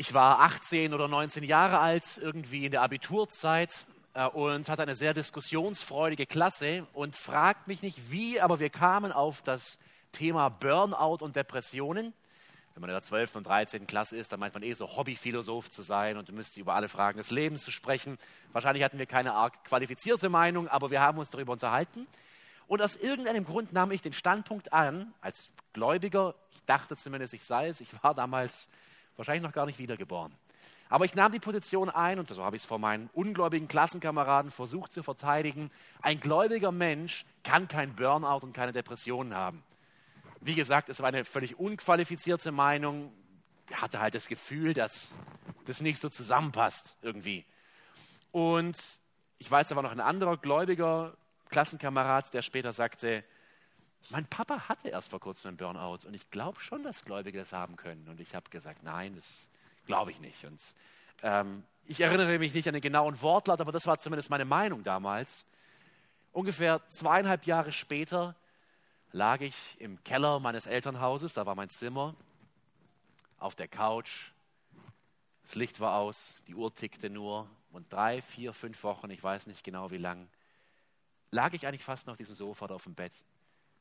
Ich war 18 oder 19 Jahre alt, irgendwie in der Abiturzeit äh, und hatte eine sehr diskussionsfreudige Klasse und fragt mich nicht wie, aber wir kamen auf das Thema Burnout und Depressionen. Wenn man in der 12. und 13. Klasse ist, dann meint man eh so Hobbyphilosoph zu sein und müsste über alle Fragen des Lebens zu sprechen. Wahrscheinlich hatten wir keine arg qualifizierte Meinung, aber wir haben uns darüber unterhalten. Und aus irgendeinem Grund nahm ich den Standpunkt an, als Gläubiger, ich dachte zumindest, ich sei es, ich war damals wahrscheinlich noch gar nicht wiedergeboren. Aber ich nahm die Position ein, und so habe ich es vor meinen ungläubigen Klassenkameraden versucht zu verteidigen, ein gläubiger Mensch kann kein Burnout und keine Depressionen haben. Wie gesagt, es war eine völlig unqualifizierte Meinung. Ich hatte halt das Gefühl, dass das nicht so zusammenpasst irgendwie. Und ich weiß, da war noch ein anderer gläubiger Klassenkamerad, der später sagte, mein Papa hatte erst vor kurzem einen Burnout und ich glaube schon, dass Gläubige das haben können. Und ich habe gesagt, nein, das glaube ich nicht. Und ähm, ich erinnere mich nicht an den genauen Wortlaut, aber das war zumindest meine Meinung damals. Ungefähr zweieinhalb Jahre später lag ich im Keller meines Elternhauses, da war mein Zimmer, auf der Couch. Das Licht war aus, die Uhr tickte nur und drei, vier, fünf Wochen, ich weiß nicht genau wie lang, lag ich eigentlich fast noch auf diesem Sofa oder auf dem Bett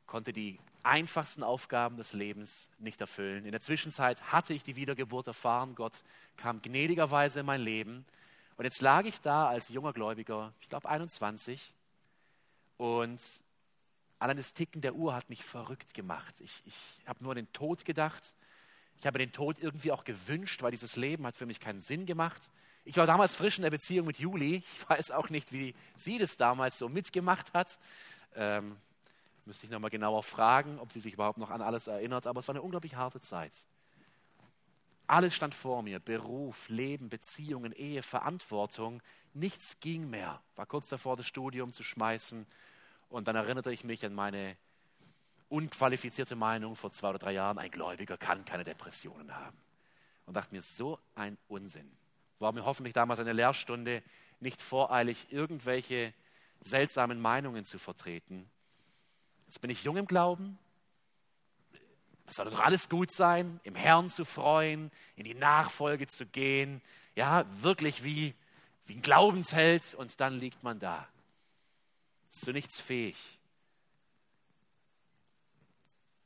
konnte die einfachsten Aufgaben des Lebens nicht erfüllen. In der Zwischenzeit hatte ich die Wiedergeburt erfahren. Gott kam gnädigerweise in mein Leben. Und jetzt lag ich da als junger Gläubiger, ich glaube 21, und allein das Ticken der Uhr hat mich verrückt gemacht. Ich, ich habe nur an den Tod gedacht. Ich habe den Tod irgendwie auch gewünscht, weil dieses Leben hat für mich keinen Sinn gemacht. Ich war damals frisch in der Beziehung mit Juli. Ich weiß auch nicht, wie sie das damals so mitgemacht hat. Ähm, Müsste ich nochmal genauer fragen, ob sie sich überhaupt noch an alles erinnert. Aber es war eine unglaublich harte Zeit. Alles stand vor mir. Beruf, Leben, Beziehungen, Ehe, Verantwortung. Nichts ging mehr. War kurz davor, das Studium zu schmeißen. Und dann erinnerte ich mich an meine unqualifizierte Meinung vor zwei oder drei Jahren. Ein Gläubiger kann keine Depressionen haben. Und dachte mir, so ein Unsinn. War mir hoffentlich damals eine Lehrstunde, nicht voreilig irgendwelche seltsamen Meinungen zu vertreten, Jetzt bin ich jung im Glauben. Es soll doch alles gut sein, im Herrn zu freuen, in die Nachfolge zu gehen. Ja, wirklich wie, wie ein Glaubensheld und dann liegt man da. Ist zu nichts fähig.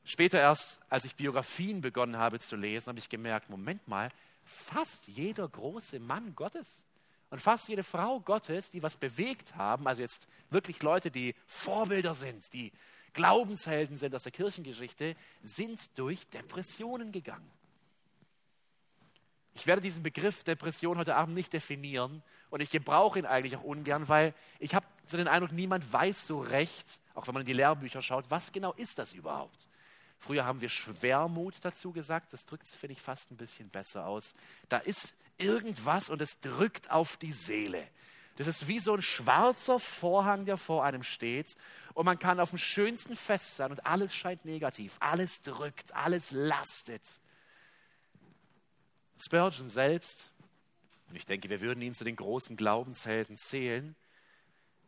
Später erst, als ich Biografien begonnen habe zu lesen, habe ich gemerkt, Moment mal, fast jeder große Mann Gottes und fast jede Frau Gottes, die was bewegt haben, also jetzt wirklich Leute, die Vorbilder sind, die Glaubenshelden sind aus der Kirchengeschichte, sind durch Depressionen gegangen. Ich werde diesen Begriff Depression heute Abend nicht definieren und ich gebrauche ihn eigentlich auch ungern, weil ich habe so den Eindruck, niemand weiß so recht, auch wenn man in die Lehrbücher schaut, was genau ist das überhaupt. Früher haben wir Schwermut dazu gesagt, das drückt es, finde ich, fast ein bisschen besser aus. Da ist irgendwas und es drückt auf die Seele. Das ist wie so ein schwarzer Vorhang, der vor einem steht. Und man kann auf dem schönsten Fest sein und alles scheint negativ. Alles drückt, alles lastet. Spurgeon selbst, und ich denke, wir würden ihn zu den großen Glaubenshelden zählen,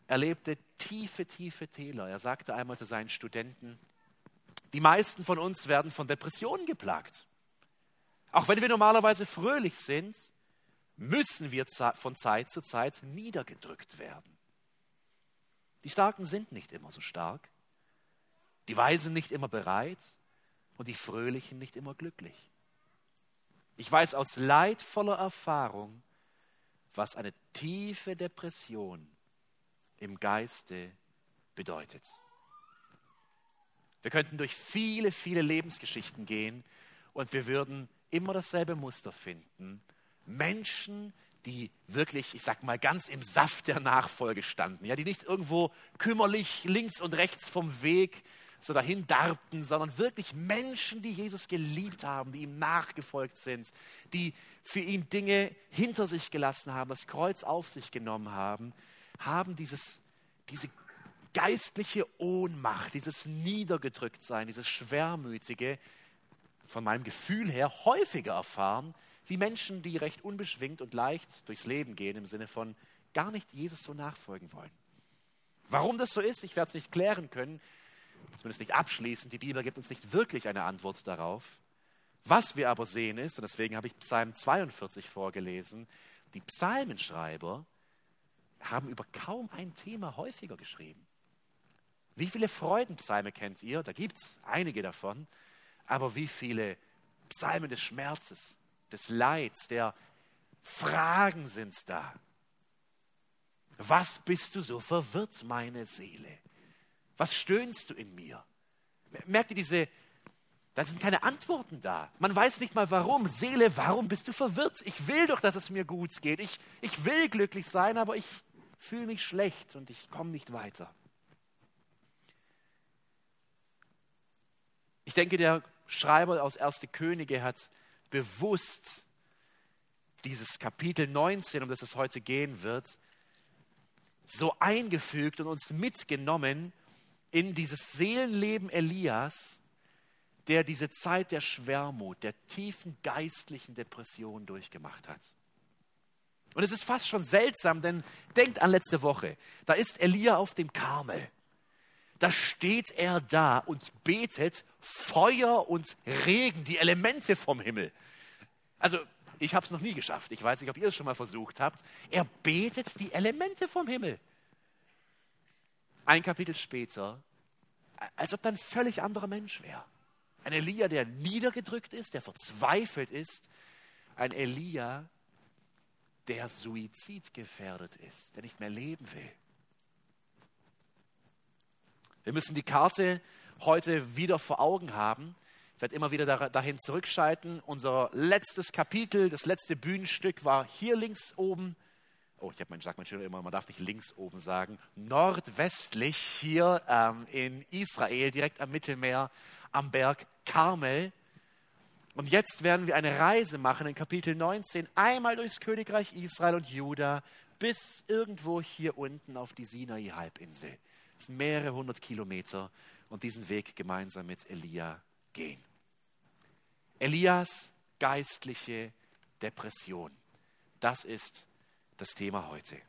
erlebte tiefe, tiefe Täler. Er sagte einmal zu seinen Studenten, die meisten von uns werden von Depressionen geplagt. Auch wenn wir normalerweise fröhlich sind, müssen wir von Zeit zu Zeit niedergedrückt werden. Die Starken sind nicht immer so stark, die Weisen nicht immer bereit und die Fröhlichen nicht immer glücklich. Ich weiß aus leidvoller Erfahrung, was eine tiefe Depression im Geiste bedeutet. Wir könnten durch viele, viele Lebensgeschichten gehen und wir würden immer dasselbe Muster finden, Menschen, die wirklich, ich sag mal, ganz im Saft der Nachfolge standen, ja, die nicht irgendwo kümmerlich links und rechts vom Weg so dahin darbten, sondern wirklich Menschen, die Jesus geliebt haben, die ihm nachgefolgt sind, die für ihn Dinge hinter sich gelassen haben, das Kreuz auf sich genommen haben, haben dieses, diese geistliche Ohnmacht, dieses Niedergedrücktsein, dieses Schwermütige von meinem Gefühl her häufiger erfahren wie Menschen, die recht unbeschwingt und leicht durchs Leben gehen, im Sinne von gar nicht Jesus so nachfolgen wollen. Warum das so ist, ich werde es nicht klären können, zumindest nicht abschließend. Die Bibel gibt uns nicht wirklich eine Antwort darauf. Was wir aber sehen ist, und deswegen habe ich Psalm 42 vorgelesen, die Psalmenschreiber haben über kaum ein Thema häufiger geschrieben. Wie viele Freudenpsalme kennt ihr? Da gibt es einige davon. Aber wie viele Psalmen des Schmerzes, des Leids, der Fragen sind da? Was bist du so verwirrt, meine Seele? Was stöhnst du in mir? Merkt ihr diese, da sind keine Antworten da. Man weiß nicht mal warum. Seele, warum bist du verwirrt? Ich will doch, dass es mir gut geht. Ich, ich will glücklich sein, aber ich fühle mich schlecht und ich komme nicht weiter. Ich denke, der Schreiber aus Erste Könige hat bewusst dieses Kapitel 19, um das es heute gehen wird, so eingefügt und uns mitgenommen in dieses Seelenleben Elias, der diese Zeit der Schwermut, der tiefen geistlichen Depression durchgemacht hat. Und es ist fast schon seltsam, denn denkt an letzte Woche. Da ist Elia auf dem Karmel. Da steht er da und betet Feuer und Regen, die Elemente vom Himmel. Also ich habe es noch nie geschafft. Ich weiß nicht, ob ihr es schon mal versucht habt. Er betet die Elemente vom Himmel. Ein Kapitel später, als ob ein völlig anderer Mensch wäre. Ein Elia, der niedergedrückt ist, der verzweifelt ist. Ein Elia, der suizidgefährdet ist, der nicht mehr leben will. Wir müssen die Karte heute wieder vor Augen haben. Ich werde immer wieder dahin zurückschalten. Unser letztes Kapitel, das letzte Bühnenstück war hier links oben. Oh, ich habe mein, sag mein Schüler immer, man darf nicht links oben sagen. Nordwestlich hier ähm, in Israel, direkt am Mittelmeer, am Berg Karmel. Und jetzt werden wir eine Reise machen in Kapitel 19, einmal durchs Königreich Israel und Juda bis irgendwo hier unten auf die Sinai-Halbinsel. Es sind mehrere hundert Kilometer und diesen Weg gemeinsam mit Elia gehen. Elias geistliche Depression. Das ist das Thema heute.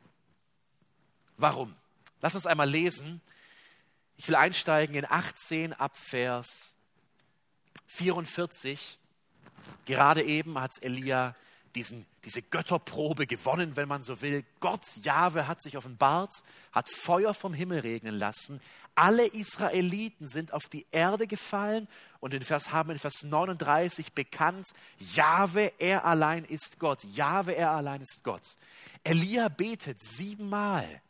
Warum? Lass uns einmal lesen. Ich will einsteigen in 18 ab Vers 44. Gerade eben hat Elia diesen, diese Götterprobe gewonnen, wenn man so will. Gott, Jahwe, hat sich offenbart, hat Feuer vom Himmel regnen lassen. Alle Israeliten sind auf die Erde gefallen und in Vers, haben in Vers 39 bekannt, Jahwe, er allein ist Gott. Jahwe, er allein ist Gott. Elia betet siebenmal.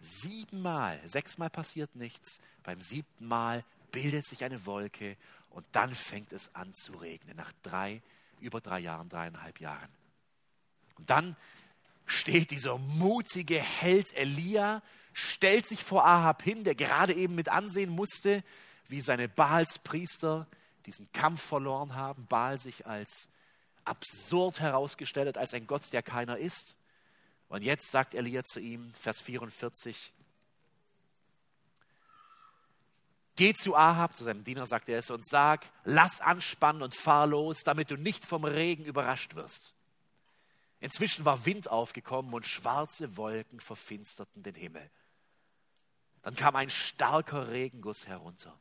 Siebenmal. Sechsmal passiert nichts. Beim siebten Mal bildet sich eine Wolke und dann fängt es an zu regnen, nach drei, über drei Jahren, dreieinhalb Jahren. Und dann steht dieser mutige Held Elia, stellt sich vor Ahab hin, der gerade eben mit ansehen musste, wie seine Baalspriester diesen Kampf verloren haben, Baal sich als absurd herausgestellt hat, als ein Gott, der keiner ist. Und jetzt sagt Elia zu ihm, Vers 44, Geh zu Ahab, zu seinem Diener sagt er es, und sag, lass anspannen und fahr los, damit du nicht vom Regen überrascht wirst. Inzwischen war Wind aufgekommen und schwarze Wolken verfinsterten den Himmel. Dann kam ein starker Regenguss herunter.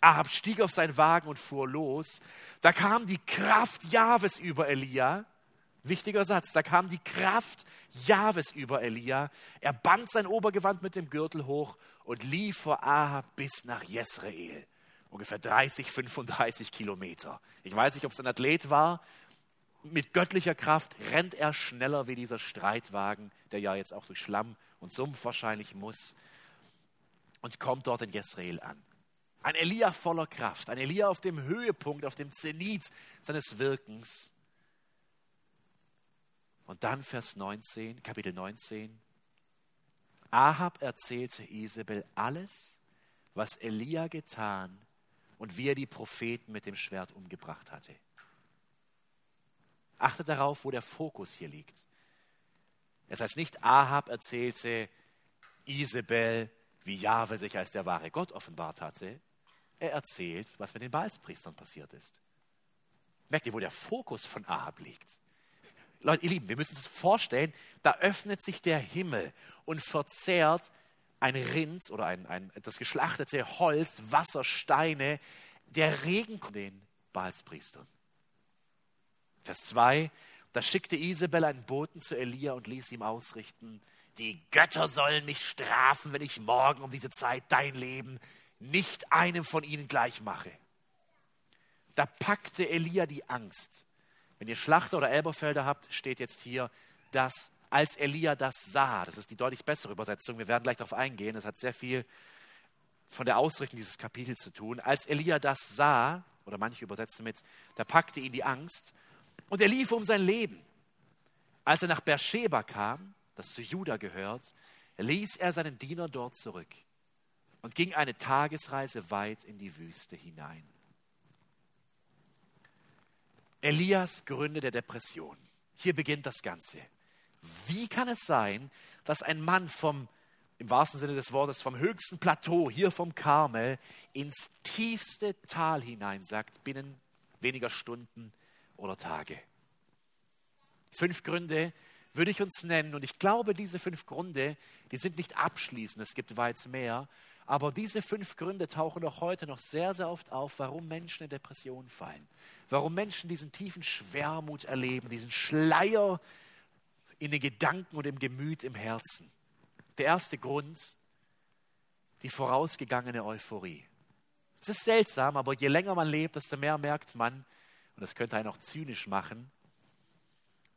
Ahab stieg auf seinen Wagen und fuhr los. Da kam die Kraft Jahwes über Elia Wichtiger Satz, da kam die Kraft Jahwes über Elia. Er band sein Obergewand mit dem Gürtel hoch und lief vor Ahab bis nach Jezreel. Ungefähr 30, 35 Kilometer. Ich weiß nicht, ob es ein Athlet war. Mit göttlicher Kraft rennt er schneller wie dieser Streitwagen, der ja jetzt auch durch Schlamm und Sumpf wahrscheinlich muss, und kommt dort in Jezreel an. Ein Elia voller Kraft, ein Elia auf dem Höhepunkt, auf dem Zenit seines Wirkens. Und dann Vers 19, Kapitel 19. Ahab erzählte Isabel alles, was Elia getan und wie er die Propheten mit dem Schwert umgebracht hatte. Achtet darauf, wo der Fokus hier liegt. Es heißt nicht, Ahab erzählte Isabel, wie Jahwe sich als der wahre Gott offenbart hatte. Er erzählt, was mit den Baalspriestern passiert ist. Merkt ihr, wo der Fokus von Ahab liegt? Leute, ihr Lieben, wir müssen uns vorstellen, da öffnet sich der Himmel und verzehrt ein Rind oder ein, ein, das geschlachtete Holz, Wasser, Steine. Der Regen, den Baalspriestern. Vers 2, da schickte Isabel einen Boten zu Elia und ließ ihm ausrichten, die Götter sollen mich strafen, wenn ich morgen um diese Zeit dein Leben nicht einem von ihnen gleich mache. Da packte Elia die Angst. Wenn ihr Schlachter oder Elberfelder habt, steht jetzt hier, dass als Elia das sah, das ist die deutlich bessere Übersetzung, wir werden gleich darauf eingehen, das hat sehr viel von der Ausrichtung dieses Kapitels zu tun. Als Elia das sah, oder manche übersetzen mit, da packte ihn die Angst und er lief um sein Leben. Als er nach Beersheba kam, das zu Juda gehört, ließ er seinen Diener dort zurück und ging eine Tagesreise weit in die Wüste hinein. Elias Gründe der Depression. Hier beginnt das Ganze. Wie kann es sein, dass ein Mann vom, im wahrsten Sinne des Wortes, vom höchsten Plateau, hier vom Karmel, ins tiefste Tal hinein sagt, binnen weniger Stunden oder Tage? Fünf Gründe würde ich uns nennen. Und ich glaube, diese fünf Gründe, die sind nicht abschließend, es gibt weit mehr. Aber diese fünf Gründe tauchen auch heute noch sehr, sehr oft auf, warum Menschen in Depressionen fallen. Warum Menschen diesen tiefen Schwermut erleben, diesen Schleier in den Gedanken und im Gemüt, im Herzen. Der erste Grund, die vorausgegangene Euphorie. Es ist seltsam, aber je länger man lebt, desto mehr merkt man, und das könnte einen auch zynisch machen,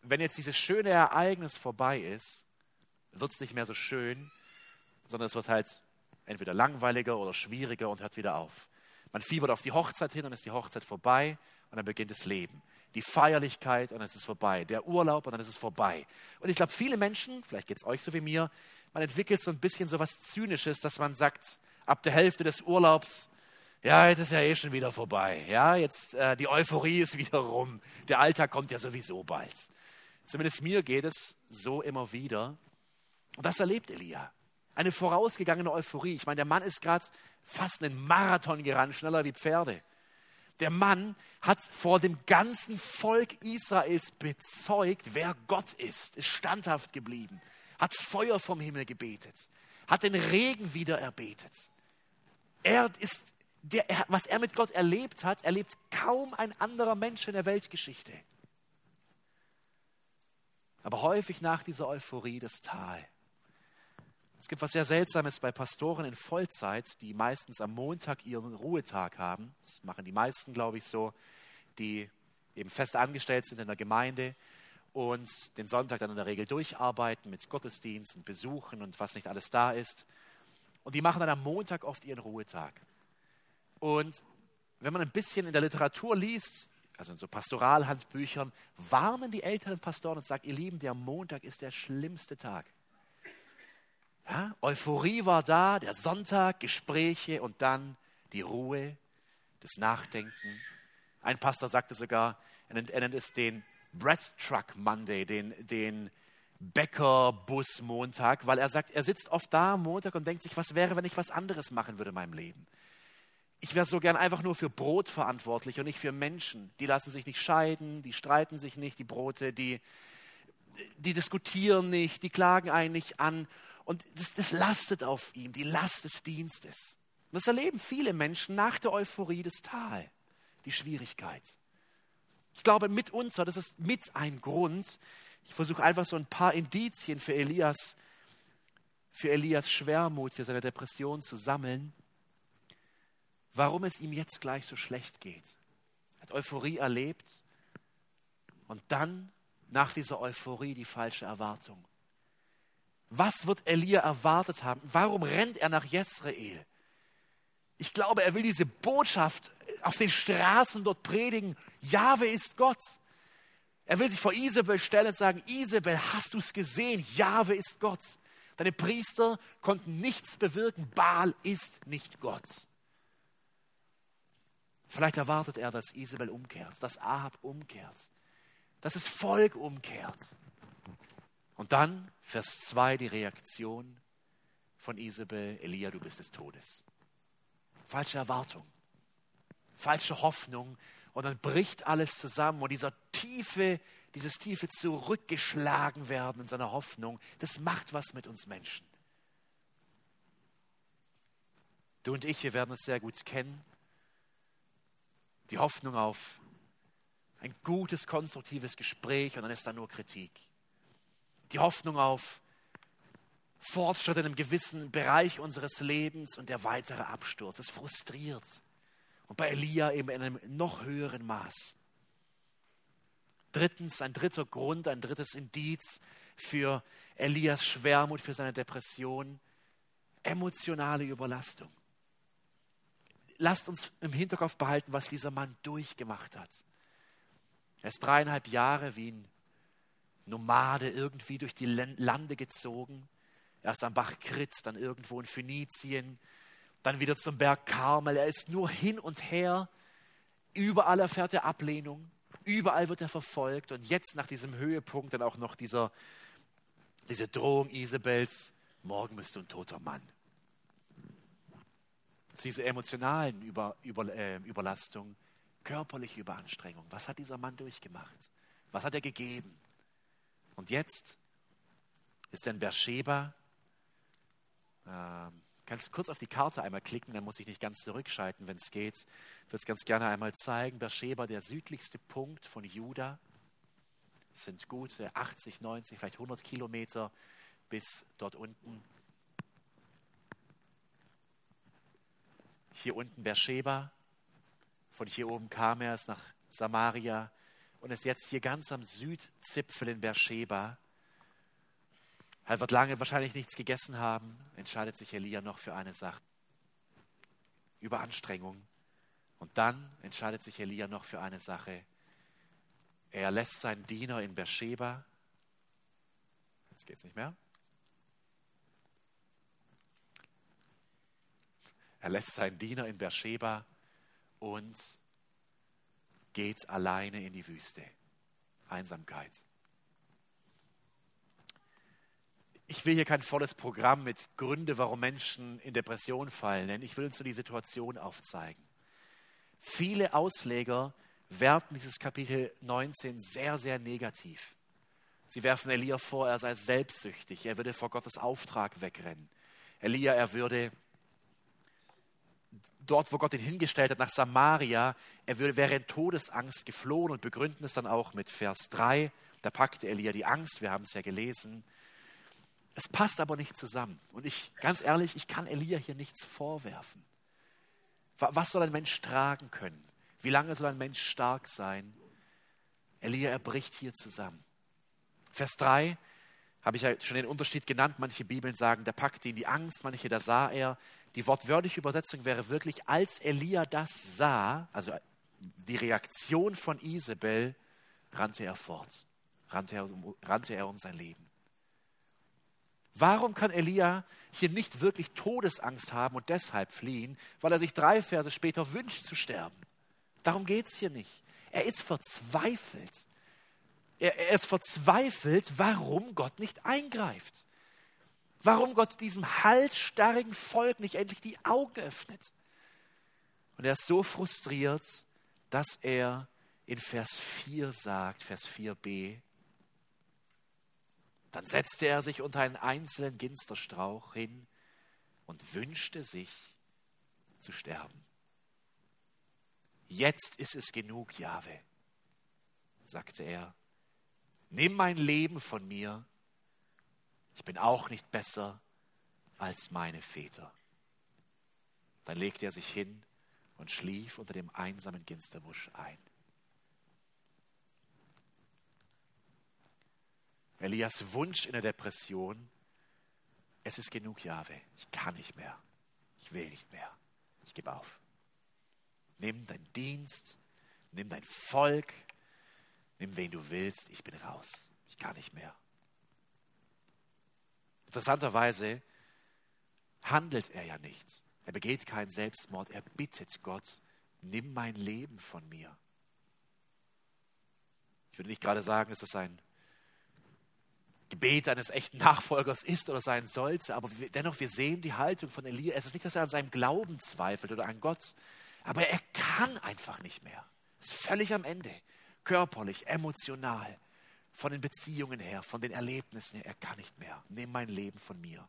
wenn jetzt dieses schöne Ereignis vorbei ist, wird es nicht mehr so schön, sondern es wird halt entweder langweiliger oder schwieriger und hört wieder auf. Man fiebert auf die Hochzeit hin und ist die Hochzeit vorbei und dann beginnt das Leben. Die Feierlichkeit und dann ist es vorbei. Der Urlaub und dann ist es vorbei. Und ich glaube, viele Menschen, vielleicht geht es euch so wie mir, man entwickelt so ein bisschen so was Zynisches, dass man sagt, ab der Hälfte des Urlaubs, ja, jetzt ist ja eh schon wieder vorbei. Ja, jetzt äh, die Euphorie ist wieder rum. Der Alltag kommt ja sowieso bald. Zumindest mir geht es so immer wieder. Und das erlebt Elia. Eine vorausgegangene Euphorie. Ich meine, der Mann ist gerade fast einen Marathon gerannt, schneller wie Pferde. Der Mann hat vor dem ganzen Volk Israels bezeugt, wer Gott ist, ist standhaft geblieben, hat Feuer vom Himmel gebetet, hat den Regen wieder erbetet. Er ist, der, was er mit Gott erlebt hat, erlebt kaum ein anderer Mensch in der Weltgeschichte. Aber häufig nach dieser Euphorie das Tal. Es gibt was sehr Seltsames bei Pastoren in Vollzeit, die meistens am Montag ihren Ruhetag haben. Das machen die meisten, glaube ich, so, die eben fest angestellt sind in der Gemeinde und den Sonntag dann in der Regel durcharbeiten mit Gottesdienst und Besuchen und was nicht alles da ist. Und die machen dann am Montag oft ihren Ruhetag. Und wenn man ein bisschen in der Literatur liest, also in so Pastoralhandbüchern, warnen die älteren Pastoren und sagen, ihr Lieben, der Montag ist der schlimmste Tag. Ja, Euphorie war da, der Sonntag, Gespräche und dann die Ruhe, das Nachdenken. Ein Pastor sagte sogar, er nennt, er nennt es den Bread Truck Monday, den, den Bäckerbus-Montag, weil er sagt, er sitzt oft da am Montag und denkt sich, was wäre, wenn ich was anderes machen würde in meinem Leben ich wäre so gern einfach nur für Brot verantwortlich und nicht für Menschen. Die lassen sich nicht scheiden, die streiten sich nicht, die Brote, die, die diskutieren nicht, die klagen einen nicht an. Und das, das lastet auf ihm, die Last des Dienstes. das erleben viele Menschen nach der Euphorie des Tal, die Schwierigkeit. Ich glaube, mitunter, das ist mit ein Grund. Ich versuche einfach so ein paar Indizien für Elias, für Elias Schwermut, für seine Depression zu sammeln warum es ihm jetzt gleich so schlecht geht. Er hat Euphorie erlebt und dann nach dieser Euphorie die falsche Erwartung. Was wird Elia erwartet haben? Warum rennt er nach Jezreel? Ich glaube, er will diese Botschaft auf den Straßen dort predigen. Jahwe ist Gott. Er will sich vor Isabel stellen und sagen, Isabel, hast du es gesehen? Jahwe ist Gott. Deine Priester konnten nichts bewirken. Baal ist nicht Gott. Vielleicht erwartet er, dass Isabel umkehrt, dass Ahab umkehrt, dass das Volk umkehrt. Und dann, Vers 2, die Reaktion von Isabel, Elia, du bist des Todes. Falsche Erwartung, falsche Hoffnung und dann bricht alles zusammen und dieser tiefe, dieses tiefe zurückgeschlagen werden in seiner Hoffnung, das macht was mit uns Menschen. Du und ich, wir werden es sehr gut kennen Die Hoffnung auf ein gutes, konstruktives Gespräch und dann ist da nur Kritik. Die Hoffnung auf Fortschritt in einem gewissen Bereich unseres Lebens und der weitere Absturz. Es frustriert. Und bei Elia eben in einem noch höheren Maß. Drittens, ein dritter Grund, ein drittes Indiz für Elias Schwermut, für seine Depression, emotionale Überlastung. Lasst uns im Hinterkopf behalten, was dieser Mann durchgemacht hat. Er ist dreieinhalb Jahre wie ein Nomade irgendwie durch die Lande gezogen. Erst am Bach Krit, dann irgendwo in Phönizien, dann wieder zum Berg Karmel. Er ist nur hin und her. Überall erfährt er Ablehnung. Überall wird er verfolgt. Und jetzt nach diesem Höhepunkt dann auch noch dieser, diese Drohung Isabels, morgen bist du ein toter Mann. Diese emotionalen Über, Über, äh, Überlastung, körperliche Überanstrengung. Was hat dieser Mann durchgemacht? Was hat er gegeben? Und jetzt ist in Beersheba. Ähm, kannst du kurz auf die Karte einmal klicken, dann muss ich nicht ganz zurückschalten, wenn es geht. Ich würde es ganz gerne einmal zeigen. Beersheba, der südlichste Punkt von Juda. Es sind gute 80, 90, vielleicht 100 Kilometer bis dort unten. Hier unten Beersheba. Von hier oben kam er es nach Samaria und ist jetzt hier ganz am Südzipfel in Beersheba. Er wird lange wahrscheinlich nichts gegessen haben, entscheidet sich Elia noch für eine Sache. Überanstrengung. Und dann entscheidet sich Elia noch für eine Sache. Er lässt seinen Diener in Beersheba. Jetzt geht es nicht mehr. Er lässt seinen Diener in Beersheba und geht alleine in die Wüste. Einsamkeit. Ich will hier kein volles Programm mit Gründe, warum Menschen in Depression fallen, denn ich will uns nur die Situation aufzeigen. Viele Ausleger werten dieses Kapitel 19 sehr, sehr negativ. Sie werfen Elia vor, er sei selbstsüchtig, er würde vor Gottes Auftrag wegrennen. Elia, er würde dort, wo Gott ihn hingestellt hat, nach Samaria, er wäre in Todesangst geflohen und begründen es dann auch mit Vers 3. Da packte Elia die Angst, wir haben es ja gelesen. Es passt aber nicht zusammen. Und ich, ganz ehrlich, ich kann Elia hier nichts vorwerfen. Was soll ein Mensch tragen können? Wie lange soll ein Mensch stark sein? Elia, er bricht hier zusammen. Vers 3 habe ich ja schon den Unterschied genannt. Manche Bibeln sagen, da packte ihn die Angst, manche, da sah er. Die wortwörtliche Übersetzung wäre wirklich, als Elia das sah, also die Reaktion von Isabel, rannte er fort, rannte er, rannte er um sein Leben. Warum kann Elia hier nicht wirklich Todesangst haben und deshalb fliehen? Weil er sich drei Verse später wünscht zu sterben. Darum geht es hier nicht. Er ist verzweifelt. Er, er ist verzweifelt, warum Gott nicht eingreift warum Gott diesem halsstarrigen Volk nicht endlich die Augen öffnet. Und er ist so frustriert, dass er in Vers 4 sagt, Vers 4b, dann setzte er sich unter einen einzelnen Ginsterstrauch hin und wünschte sich zu sterben. Jetzt ist es genug, Jahwe, sagte er. Nimm mein Leben von mir, ich bin auch nicht besser als meine Väter. Dann legte er sich hin und schlief unter dem einsamen Ginsterbusch ein. Elias Wunsch in der Depression, es ist genug, Jahwe, ich kann nicht mehr, ich will nicht mehr, ich gebe auf. Nimm deinen Dienst, nimm dein Volk, nimm wen du willst, ich bin raus, ich kann nicht mehr. Interessanterweise handelt er ja nicht. Er begeht keinen Selbstmord. Er bittet Gott, nimm mein Leben von mir. Ich würde nicht gerade sagen, dass das ein Gebet eines echten Nachfolgers ist oder sein sollte, aber dennoch, wir sehen die Haltung von Elia. Es ist nicht, dass er an seinem Glauben zweifelt oder an Gott, aber er kann einfach nicht mehr. Ist völlig am Ende, körperlich, emotional von den Beziehungen her, von den Erlebnissen her, er kann nicht mehr. Nimm mein Leben von mir.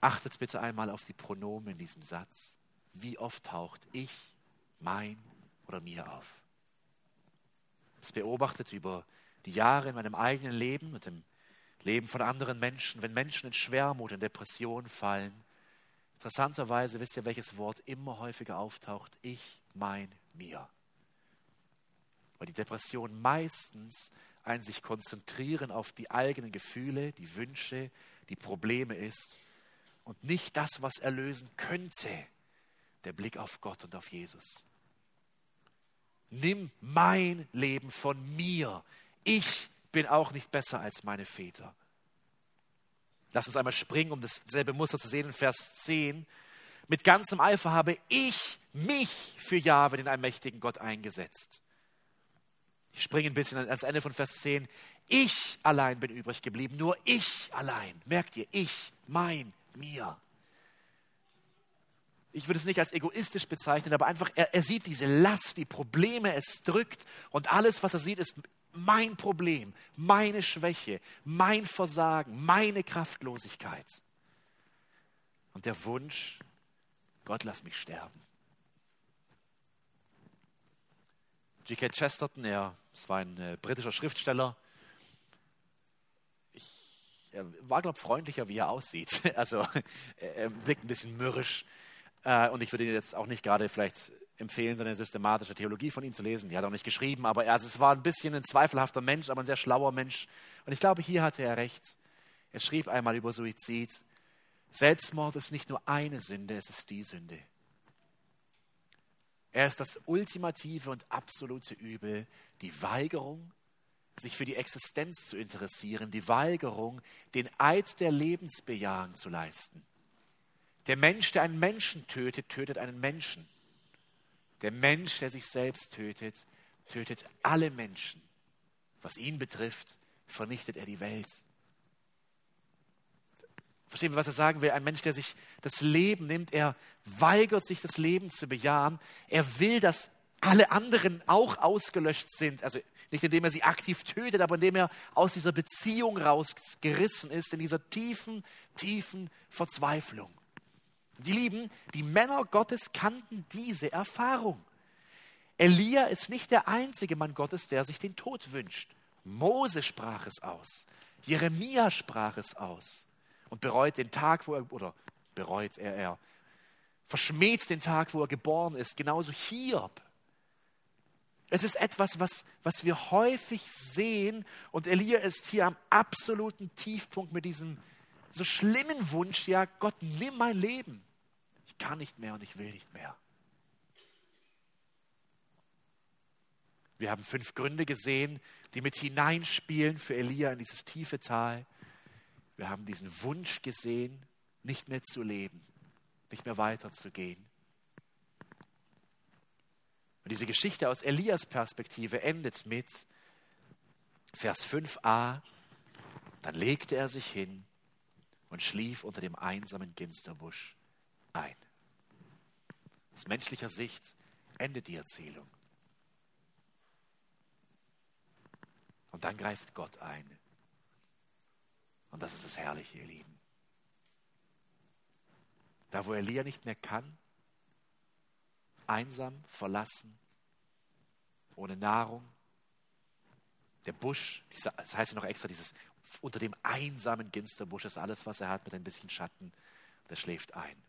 Achtet bitte einmal auf die Pronomen in diesem Satz. wie oft taucht ich, mein oder mir auf? Das beobachtet über die Jahre in meinem eigenen Leben und im Leben von anderen Menschen, wenn Menschen in Schwermut, in Depression fallen. Interessanterweise wisst ihr, welches Wort immer häufiger auftaucht? Ich, mein, mir. Weil die Depression meistens ein sich konzentrieren auf die eigenen Gefühle, die Wünsche, die Probleme ist und nicht das, was erlösen könnte, der Blick auf Gott und auf Jesus. Nimm mein Leben von mir. Ich bin auch nicht besser als meine Väter. Lass uns einmal springen, um dasselbe Muster zu sehen in Vers 10. Mit ganzem Eifer habe ich mich für Jahwe, den allmächtigen Gott, eingesetzt. Ich springe ein bisschen ans Ende von Vers 10. Ich allein bin übrig geblieben, nur ich allein. Merkt ihr, ich, mein, mir. Ich würde es nicht als egoistisch bezeichnen, aber einfach, er, er sieht diese Last, die Probleme, es drückt und alles, was er sieht, ist mein Problem, meine Schwäche, mein Versagen, meine Kraftlosigkeit. Und der Wunsch, Gott, lass mich sterben. G.K. Chesterton, er das war ein äh, britischer Schriftsteller. Ich, er war, glaube ich, freundlicher, wie er aussieht. Also er blickt ein bisschen mürrisch. Äh, und ich würde Ihnen jetzt auch nicht gerade vielleicht empfehlen, seine systematische Theologie von ihm zu lesen. Die hat er auch nicht geschrieben, aber er, also es war ein bisschen ein zweifelhafter Mensch, aber ein sehr schlauer Mensch. Und ich glaube, hier hatte er recht. Er schrieb einmal über Suizid. Selbstmord ist nicht nur eine Sünde, es ist die Sünde. Er ist das ultimative und absolute Übel, die Weigerung, sich für die Existenz zu interessieren, die Weigerung, den Eid der Lebensbejahung zu leisten. Der Mensch, der einen Menschen tötet, tötet einen Menschen. Der Mensch, der sich selbst tötet, tötet alle Menschen. Was ihn betrifft, vernichtet er die Welt. Verstehen wir, was er sagen will? Ein Mensch, der sich das Leben nimmt, er weigert sich, das Leben zu bejahen. Er will, dass alle anderen auch ausgelöscht sind. Also nicht indem er sie aktiv tötet, aber indem er aus dieser Beziehung rausgerissen ist, in dieser tiefen, tiefen Verzweiflung. Die Lieben, die Männer Gottes kannten diese Erfahrung. Elia ist nicht der einzige Mann Gottes, der sich den Tod wünscht. Mose sprach es aus. Jeremia sprach es aus und bereut den Tag, wo er, oder bereut er, er verschmäht den Tag, wo er geboren ist. Genauso Hiob. Es ist etwas, was, was wir häufig sehen und Elia ist hier am absoluten Tiefpunkt mit diesem so schlimmen Wunsch, ja, Gott, nimm mein Leben. Ich kann nicht mehr und ich will nicht mehr. Wir haben fünf Gründe gesehen, die mit hineinspielen für Elia in dieses tiefe Tal. Wir haben diesen Wunsch gesehen, nicht mehr zu leben, nicht mehr weiterzugehen. Und diese Geschichte aus Elias Perspektive endet mit Vers 5a. Dann legte er sich hin und schlief unter dem einsamen Ginsterbusch ein. Aus menschlicher Sicht endet die Erzählung. Und dann greift Gott ein. Und das ist das Herrliche, ihr Lieben. Da, wo Elia nicht mehr kann, einsam, verlassen, ohne Nahrung, der Busch, das heißt ja noch extra, dieses unter dem einsamen Ginsterbusch ist alles, was er hat, mit ein bisschen Schatten, der schläft ein.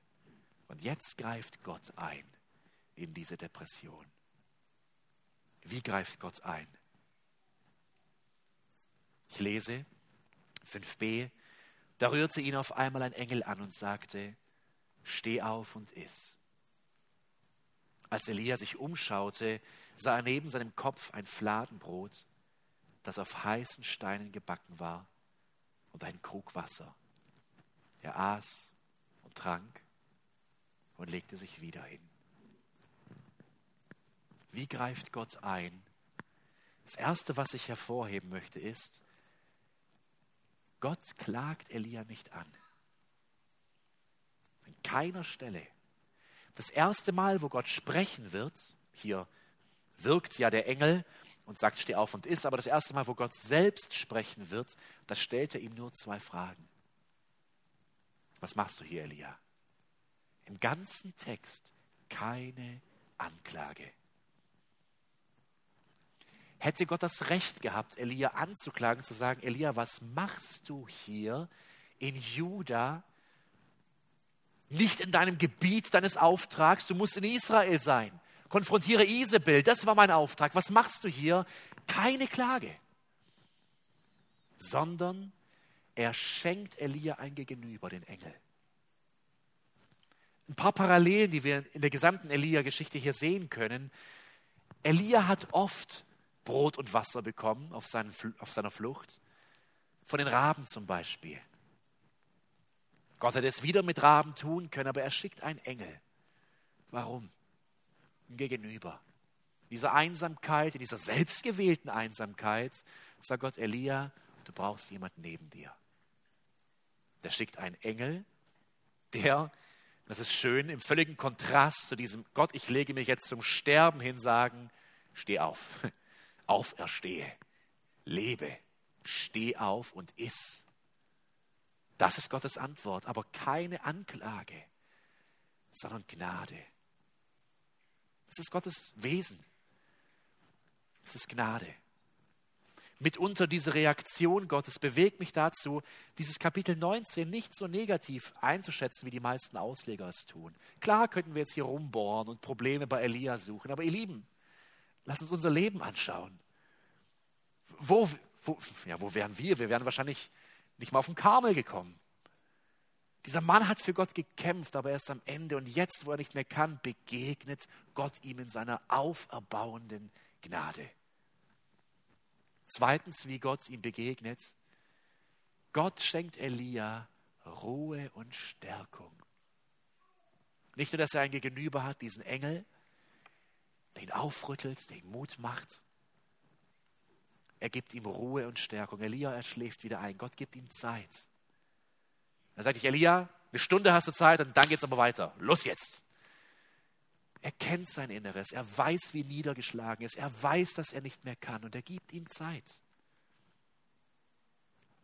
Und jetzt greift Gott ein in diese Depression. Wie greift Gott ein? Ich lese 5b, da rührte ihn auf einmal ein Engel an und sagte, steh auf und iss. Als Elia sich umschaute, sah er neben seinem Kopf ein Fladenbrot, das auf heißen Steinen gebacken war, und ein Krug Wasser. Er aß und trank und legte sich wieder hin. Wie greift Gott ein? Das Erste, was ich hervorheben möchte, ist, Gott klagt Elia nicht an. An keiner Stelle. Das erste Mal, wo Gott sprechen wird, hier wirkt ja der Engel und sagt, steh auf und iss, aber das erste Mal, wo Gott selbst sprechen wird, da stellt er ihm nur zwei Fragen. Was machst du hier, Elia? Im ganzen Text keine Anklage. Hätte Gott das Recht gehabt, Elia anzuklagen, zu sagen, Elia, was machst du hier in Juda, nicht in deinem Gebiet deines Auftrags, du musst in Israel sein. Konfrontiere Isabel, das war mein Auftrag. Was machst du hier? Keine Klage, sondern er schenkt Elia ein Gegenüber, den Engel. Ein paar Parallelen, die wir in der gesamten Elia-Geschichte hier sehen können. Elia hat oft Brot und Wasser bekommen auf, seinen, auf seiner Flucht, von den Raben zum Beispiel. Gott hätte es wieder mit Raben tun können, aber er schickt einen Engel. Warum? Gegenüber. Dieser Einsamkeit, in dieser selbstgewählten Einsamkeit, sagt Gott, Elia, du brauchst jemanden neben dir. Der schickt einen Engel, der, das ist schön, im völligen Kontrast zu diesem Gott, ich lege mich jetzt zum Sterben hin, sagen, steh auf, auferstehe, lebe, steh auf und iss. Das ist Gottes Antwort, aber keine Anklage, sondern Gnade. Das ist Gottes Wesen. Das ist Gnade. Mitunter diese Reaktion Gottes bewegt mich dazu, dieses Kapitel 19 nicht so negativ einzuschätzen, wie die meisten Ausleger es tun. Klar könnten wir jetzt hier rumbohren und Probleme bei Elia suchen, aber ihr Lieben, lasst uns unser Leben anschauen. Wo, wo, ja, wo wären wir? Wir wären wahrscheinlich nicht mal auf den Karmel gekommen. Dieser Mann hat für Gott gekämpft, aber erst am Ende und jetzt, wo er nicht mehr kann, begegnet Gott ihm in seiner auferbauenden Gnade. Zweitens, wie Gott ihm begegnet. Gott schenkt Elia Ruhe und Stärkung. Nicht nur, dass er ein Gegenüber hat, diesen Engel, der ihn aufrüttelt, ihm Mut macht. Er gibt ihm Ruhe und Stärkung. Elia, er schläft wieder ein. Gott gibt ihm Zeit. Dann sage ich, Elia, eine Stunde hast du Zeit und dann geht es aber weiter. Los jetzt. Er kennt sein Inneres, er weiß, wie niedergeschlagen er ist, er weiß, dass er nicht mehr kann und er gibt ihm Zeit.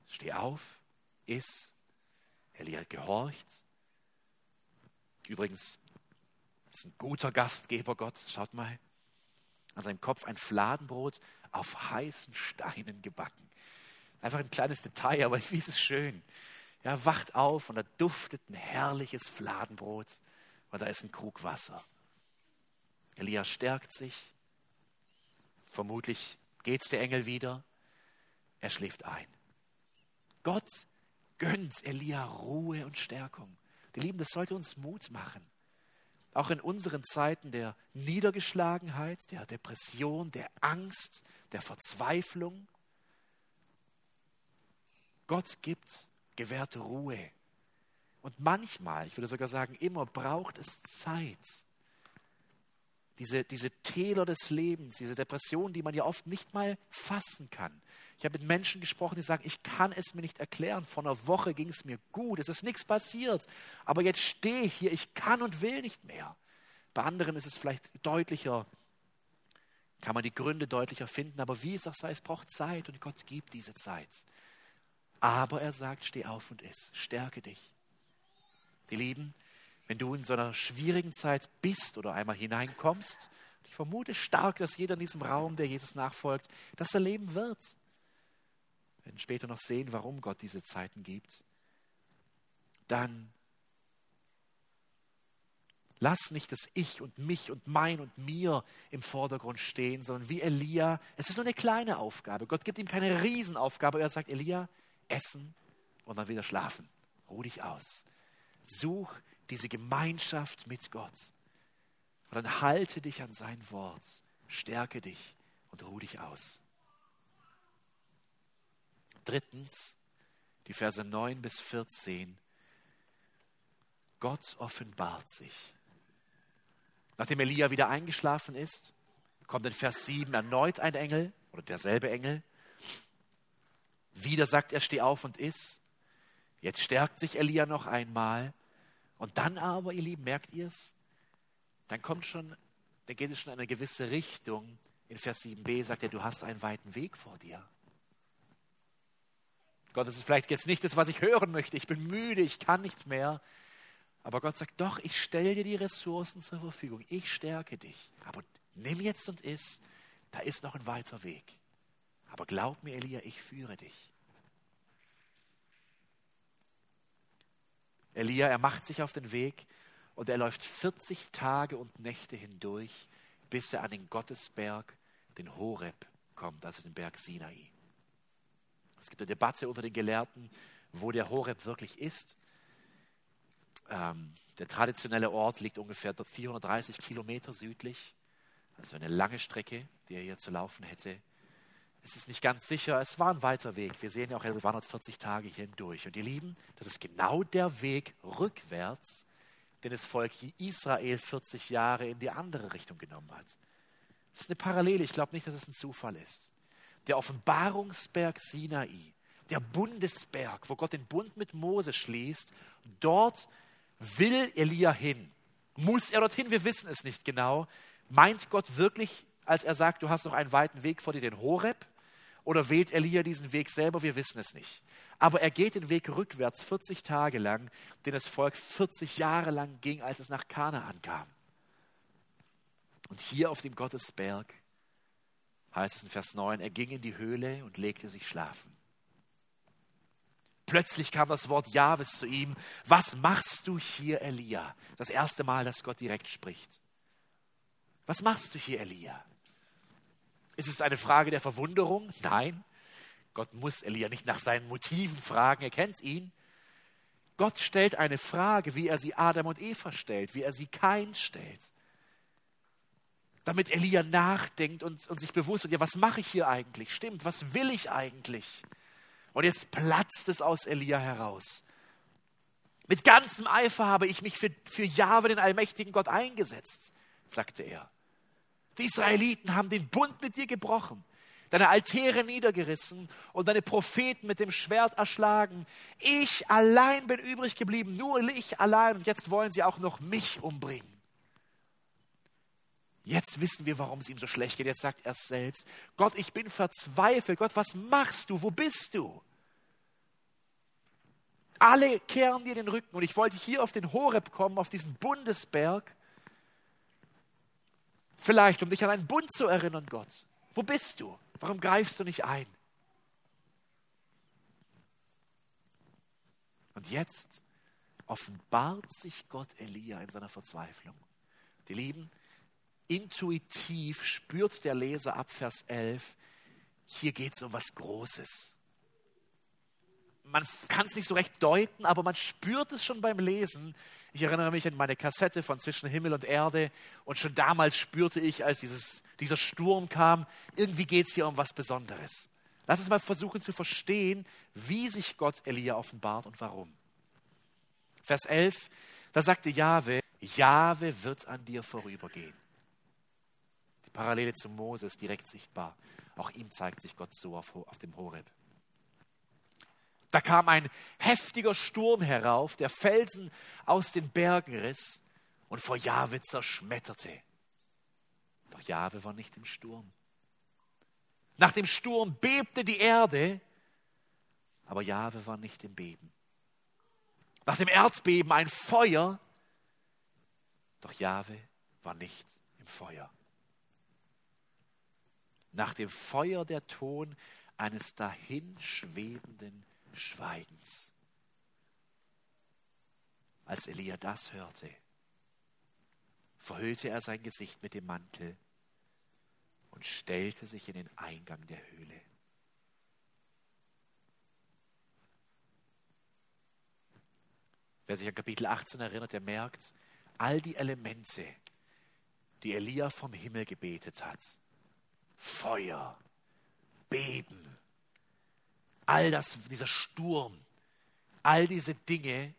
Steh auf, iss. Elia gehorcht. Übrigens, ist ein guter Gastgeber Gott. Schaut mal. An seinem Kopf ein Fladenbrot auf heißen Steinen gebacken. Einfach ein kleines Detail, aber wie ist es schön. Er wacht auf und da duftet ein herrliches Fladenbrot und da ist ein Krug Wasser. Elia stärkt sich. Vermutlich geht's der Engel wieder. Er schläft ein. Gott gönnt Elia Ruhe und Stärkung. Die Lieben, das sollte uns Mut machen. Auch in unseren Zeiten der Niedergeschlagenheit, der Depression, der Angst, der Verzweiflung. Gott gibt gewährte Ruhe. Und manchmal, ich würde sogar sagen, immer braucht es Zeit. Diese, diese Täler des Lebens, diese Depressionen, die man ja oft nicht mal fassen kann. Ich habe mit Menschen gesprochen, die sagen, ich kann es mir nicht erklären. Vor einer Woche ging es mir gut, es ist nichts passiert. Aber jetzt stehe ich hier, ich kann und will nicht mehr. Bei anderen ist es vielleicht deutlicher, kann man die Gründe deutlicher finden. Aber wie es auch sei, es braucht Zeit und Gott gibt diese Zeit. Aber er sagt, steh auf und iss, stärke dich. Die Lieben, wenn du in so einer schwierigen Zeit bist oder einmal hineinkommst, ich vermute stark, dass jeder in diesem Raum, der Jesus nachfolgt, das erleben wird. Werden später noch sehen, warum Gott diese Zeiten gibt. Dann Lass nicht das Ich und mich und mein und mir im Vordergrund stehen, sondern wie Elia, es ist nur eine kleine Aufgabe. Gott gibt ihm keine Riesenaufgabe. Er sagt, Elia, essen und dann wieder schlafen. Ruh dich aus. Such diese Gemeinschaft mit Gott. Und dann halte dich an sein Wort. Stärke dich und ruh dich aus. Drittens, die Verse 9 bis 14. Gott offenbart sich. Nachdem Elia wieder eingeschlafen ist, kommt in Vers 7 erneut ein Engel oder derselbe Engel wieder sagt er, steh auf und iss. Jetzt stärkt sich Elia noch einmal. Und dann aber, ihr Lieben, merkt ihr es? Dann kommt schon, dann geht es schon in eine gewisse Richtung. In Vers 7b sagt er, du hast einen weiten Weg vor dir. Gott, das ist vielleicht jetzt nicht das, was ich hören möchte. Ich bin müde, ich kann nicht mehr. Aber Gott sagt, doch, ich stelle dir die Ressourcen zur Verfügung. Ich stärke dich. Aber nimm jetzt und iss. Da ist noch ein weiter Weg. Aber glaub mir, Elia, ich führe dich. Elia, er macht sich auf den Weg und er läuft 40 Tage und Nächte hindurch, bis er an den Gottesberg, den Horeb, kommt, also den Berg Sinai. Es gibt eine Debatte unter den Gelehrten, wo der Horeb wirklich ist. Ähm, der traditionelle Ort liegt ungefähr 430 Kilometer südlich, also eine lange Strecke, die er hier zu laufen hätte. Es ist nicht ganz sicher, es war ein weiter Weg. Wir sehen ja auch, er war 40 Tage hier hindurch. Und ihr Lieben, das ist genau der Weg rückwärts, den das Volk Israel 40 Jahre in die andere Richtung genommen hat. Das ist eine Parallele, ich glaube nicht, dass es ein Zufall ist. Der Offenbarungsberg Sinai, der Bundesberg, wo Gott den Bund mit Mose schließt, dort will Elia hin. Muss er dorthin? Wir wissen es nicht genau. Meint Gott wirklich, als er sagt, du hast noch einen weiten Weg vor dir, den Horeb? Oder wählt Elia diesen Weg selber? Wir wissen es nicht. Aber er geht den Weg rückwärts 40 Tage lang, den das Volk 40 Jahre lang ging, als es nach Kanaan kam. Und hier auf dem Gottesberg heißt es in Vers 9, er ging in die Höhle und legte sich schlafen. Plötzlich kam das Wort Jahwes zu ihm. Was machst du hier, Elia? Das erste Mal, dass Gott direkt spricht. Was machst du hier, Elia? Ist es eine Frage der Verwunderung? Nein. Gott muss Elia nicht nach seinen Motiven fragen, er kennt ihn. Gott stellt eine Frage, wie er sie Adam und Eva stellt, wie er sie Kain stellt. Damit Elia nachdenkt und, und sich bewusst wird, ja, was mache ich hier eigentlich? Stimmt, was will ich eigentlich? Und jetzt platzt es aus Elia heraus. Mit ganzem Eifer habe ich mich für, für Jahwe, den allmächtigen Gott, eingesetzt, sagte er. Die Israeliten haben den Bund mit dir gebrochen, deine Altäre niedergerissen und deine Propheten mit dem Schwert erschlagen. Ich allein bin übrig geblieben, nur ich allein. Und jetzt wollen sie auch noch mich umbringen. Jetzt wissen wir, warum es ihm so schlecht geht. Jetzt sagt er es selbst. Gott, ich bin verzweifelt. Gott, was machst du? Wo bist du? Alle kehren dir den Rücken. Und ich wollte hier auf den Horeb kommen, auf diesen Bundesberg. Vielleicht, um dich an einen Bund zu erinnern, Gott. Wo bist du? Warum greifst du nicht ein? Und jetzt offenbart sich Gott Elia in seiner Verzweiflung. Die Lieben, intuitiv spürt der Leser ab Vers 11, hier geht es um was Großes. Man kann es nicht so recht deuten, aber man spürt es schon beim Lesen. Ich erinnere mich an meine Kassette von Zwischen Himmel und Erde und schon damals spürte ich, als dieses, dieser Sturm kam, irgendwie geht es hier um was Besonderes. Lass uns mal versuchen zu verstehen, wie sich Gott Elia offenbart und warum. Vers 11, da sagte Jahwe, Jahwe wird an dir vorübergehen. Die Parallele zu Moses direkt sichtbar. Auch ihm zeigt sich Gott so auf, auf dem Horeb. Da kam ein heftiger Sturm herauf, der Felsen aus den Bergen riss und vor Jahwe zerschmetterte. Doch Jahwe war nicht im Sturm. Nach dem Sturm bebte die Erde, aber Jahwe war nicht im Beben. Nach dem Erdbeben ein Feuer, doch Jahwe war nicht im Feuer. Nach dem Feuer der Ton eines dahinschwebenden Schweigens. Als Elia das hörte, verhüllte er sein Gesicht mit dem Mantel und stellte sich in den Eingang der Höhle. Wer sich an Kapitel 18 erinnert, der merkt, all die Elemente, die Elia vom Himmel gebetet hat, Feuer, Beben, all das, dieser Sturm, all diese Dinge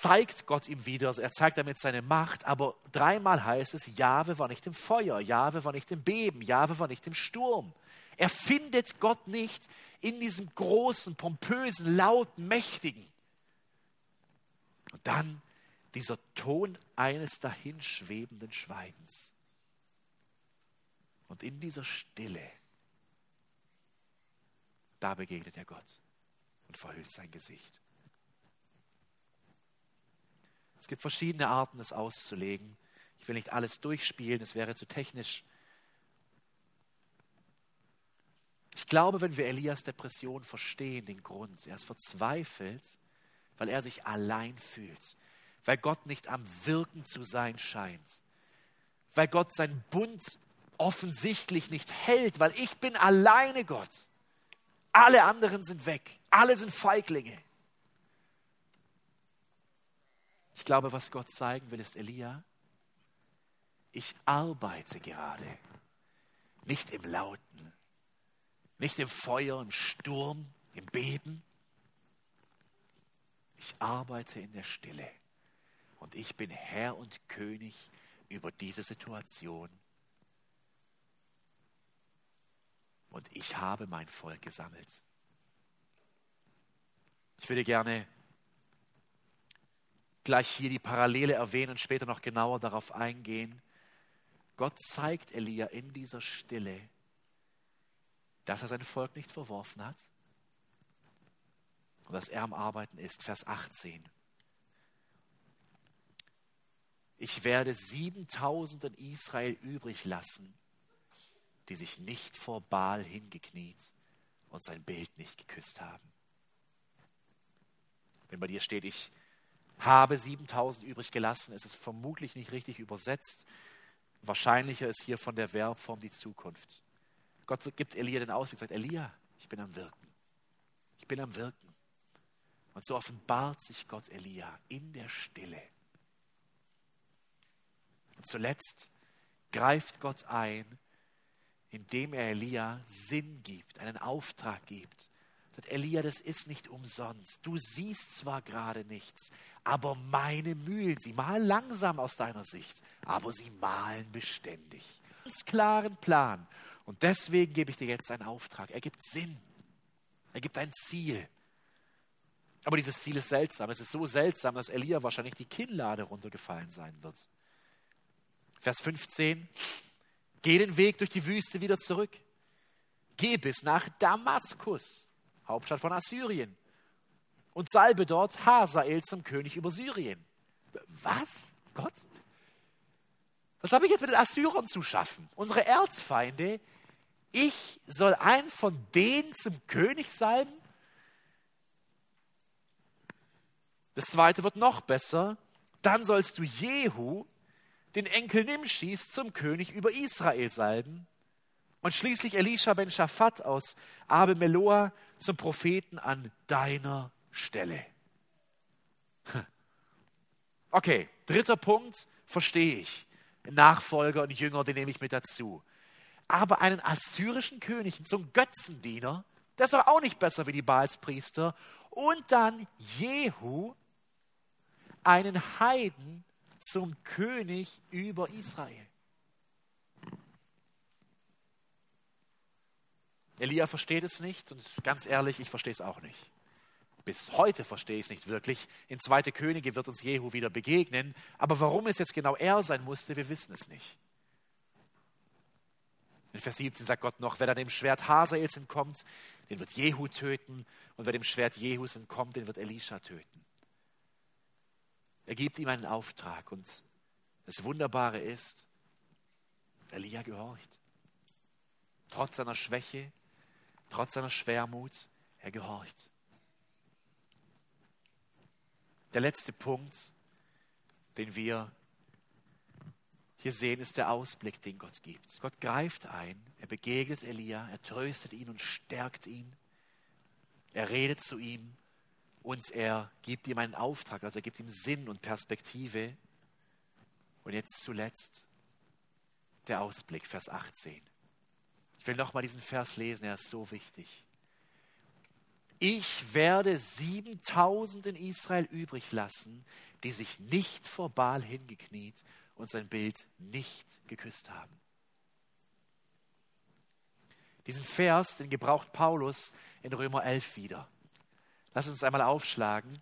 zeigt Gott ihm wieder, er zeigt damit seine Macht, aber dreimal heißt es, Jahwe war nicht im Feuer, Jahwe war nicht im Beben, Jahwe war nicht im Sturm. Er findet Gott nicht in diesem großen, pompösen, lauten, mächtigen. Und dann dieser Ton eines dahinschwebenden Schweigens. Und in dieser Stille da begegnet er Gott und verhüllt sein Gesicht. Es gibt verschiedene Arten, es auszulegen. Ich will nicht alles durchspielen, es wäre zu technisch. Ich glaube, wenn wir Elias Depression verstehen, den Grund, er ist verzweifelt, weil er sich allein fühlt, weil Gott nicht am Wirken zu sein scheint, weil Gott seinen Bund offensichtlich nicht hält, weil ich bin alleine Gott. Alle anderen sind weg, alle sind Feiglinge. Ich glaube, was Gott zeigen will, ist Elia, ich arbeite gerade, nicht im Lauten, nicht im Feuer, im Sturm, im Beben. Ich arbeite in der Stille und ich bin Herr und König über diese Situation. Und ich habe mein Volk gesammelt. Ich würde gerne gleich hier die Parallele erwähnen und später noch genauer darauf eingehen. Gott zeigt Elia in dieser Stille, dass er sein Volk nicht verworfen hat und dass er am Arbeiten ist. Vers 18. Ich werde 7000 in Israel übrig lassen, die sich nicht vor Baal hingekniet und sein Bild nicht geküsst haben. Wenn bei dir steht, ich habe 7000 übrig gelassen, ist es vermutlich nicht richtig übersetzt. Wahrscheinlicher ist hier von der Verbform die Zukunft. Gott gibt Elia den Ausblick, sagt, Elia, ich bin am Wirken. Ich bin am Wirken. Und so offenbart sich Gott Elia in der Stille. Und zuletzt greift Gott ein, indem er Elia Sinn gibt, einen Auftrag gibt. Sagt Elia, das ist nicht umsonst. Du siehst zwar gerade nichts, aber meine Mühlen, sie malen langsam aus deiner Sicht, aber sie malen beständig. Ganz klaren Plan. Und deswegen gebe ich dir jetzt einen Auftrag. Er gibt Sinn. Er gibt ein Ziel. Aber dieses Ziel ist seltsam. Es ist so seltsam, dass Elia wahrscheinlich die Kinnlade runtergefallen sein wird. Vers 15. Geh den Weg durch die Wüste wieder zurück. Geh bis nach Damaskus, Hauptstadt von Assyrien. Und salbe dort Hazael zum König über Syrien. Was? Gott? Was habe ich jetzt mit den Assyrern zu schaffen? Unsere Erzfeinde, ich soll einen von denen zum König salben? Das zweite wird noch besser. Dann sollst du Jehu, den Enkel Nimschis, zum König über Israel salben. Und schließlich Elisha ben Shaphat aus Abe Meloa zum Propheten an deiner Stelle. Okay, dritter Punkt, verstehe ich. Nachfolger und Jünger, den nehme ich mit dazu aber einen assyrischen König, so einen Götzendiener, der ist aber auch nicht besser wie die Baalspriester. Und dann Jehu, einen Heiden zum König über Israel. Elia versteht es nicht und ganz ehrlich, ich verstehe es auch nicht. Bis heute verstehe ich es nicht wirklich. In Zweite Könige wird uns Jehu wieder begegnen. Aber warum es jetzt genau er sein musste, wir wissen es nicht. In Vers 17 sagt Gott noch, wer dann dem Schwert Hasaels entkommt, den wird Jehu töten. Und wer dem Schwert Jehus entkommt, den wird Elisha töten. Er gibt ihm einen Auftrag. Und das Wunderbare ist, Elia gehorcht. Trotz seiner Schwäche, trotz seiner Schwermut, er gehorcht. Der letzte Punkt, den wir hier sehen, ist der Ausblick, den Gott gibt. Gott greift ein, er begegnet Elia, er tröstet ihn und stärkt ihn. Er redet zu ihm und er gibt ihm einen Auftrag, also er gibt ihm Sinn und Perspektive. Und jetzt zuletzt der Ausblick, Vers 18. Ich will nochmal diesen Vers lesen, er ist so wichtig. Ich werde 7000 in Israel übrig lassen, die sich nicht vor Baal hingekniet und sein Bild nicht geküsst haben. Diesen Vers, den gebraucht Paulus in Römer 11 wieder. Lass uns einmal aufschlagen.